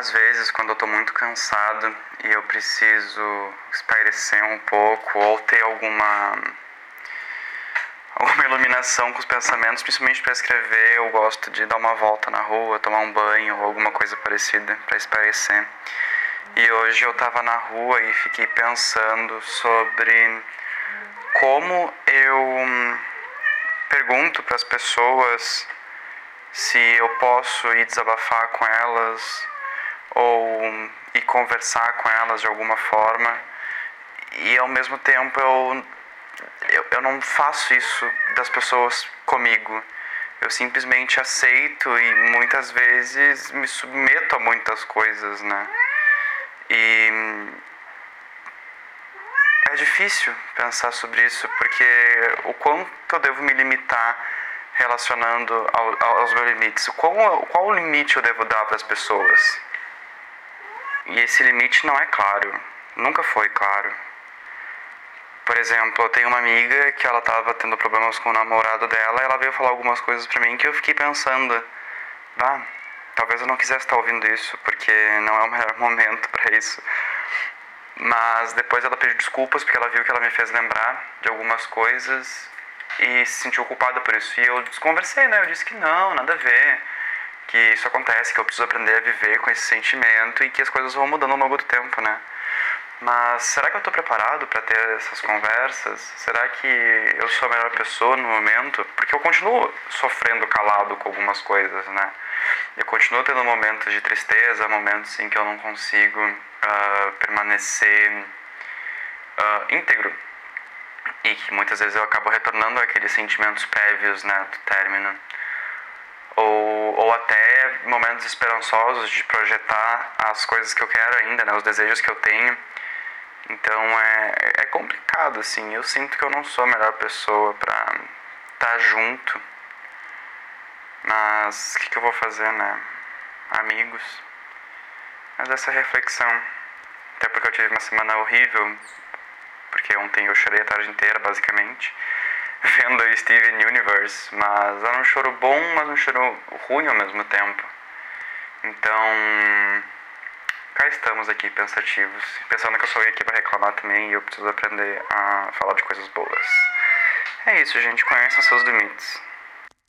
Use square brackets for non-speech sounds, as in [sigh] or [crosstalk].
Às vezes, quando eu tô muito cansado e eu preciso espairecer um pouco ou ter alguma alguma iluminação com os pensamentos, principalmente para escrever, eu gosto de dar uma volta na rua, tomar um banho ou alguma coisa parecida para espairecer. E hoje eu estava na rua e fiquei pensando sobre como eu pergunto para as pessoas se eu posso ir desabafar com elas ou ir conversar com elas de alguma forma e ao mesmo tempo eu, eu, eu não faço isso das pessoas comigo. Eu simplesmente aceito e muitas vezes me submeto a muitas coisas, né? E é difícil pensar sobre isso porque o quanto eu devo me limitar relacionando ao, aos meus limites. Qual, qual o limite eu devo dar para as pessoas? E esse limite não é claro, nunca foi claro. Por exemplo, eu tenho uma amiga que ela estava tendo problemas com o namorado dela, e ela veio falar algumas coisas para mim que eu fiquei pensando, ah, talvez eu não quisesse estar ouvindo isso, porque não é o melhor [laughs] momento para isso. Mas depois ela pediu desculpas porque ela viu que ela me fez lembrar de algumas coisas e se sentiu culpada por isso. E eu desconversei, né? Eu disse que não, nada a ver que isso acontece, que eu preciso aprender a viver com esse sentimento e que as coisas vão mudando ao longo do tempo, né? Mas será que eu estou preparado para ter essas conversas? Será que eu sou a melhor pessoa no momento? Porque eu continuo sofrendo calado com algumas coisas, né? Eu continuo tendo momentos de tristeza, momentos em que eu não consigo uh, permanecer uh, íntegro e que muitas vezes eu acabo retornando àqueles sentimentos prévios, né, do término ou, até momentos esperançosos de projetar as coisas que eu quero ainda, né, os desejos que eu tenho. Então é, é complicado, assim. Eu sinto que eu não sou a melhor pessoa para estar tá junto. Mas o que, que eu vou fazer, né? Amigos. Mas essa reflexão. Até porque eu tive uma semana horrível. Porque ontem eu chorei a tarde inteira, basicamente vendo o Steven Universe, mas era um choro bom, mas um choro ruim ao mesmo tempo. Então, cá estamos aqui pensativos, pensando que eu sou aqui para reclamar também e eu preciso aprender a falar de coisas boas. É isso, gente, conheçam seus limites.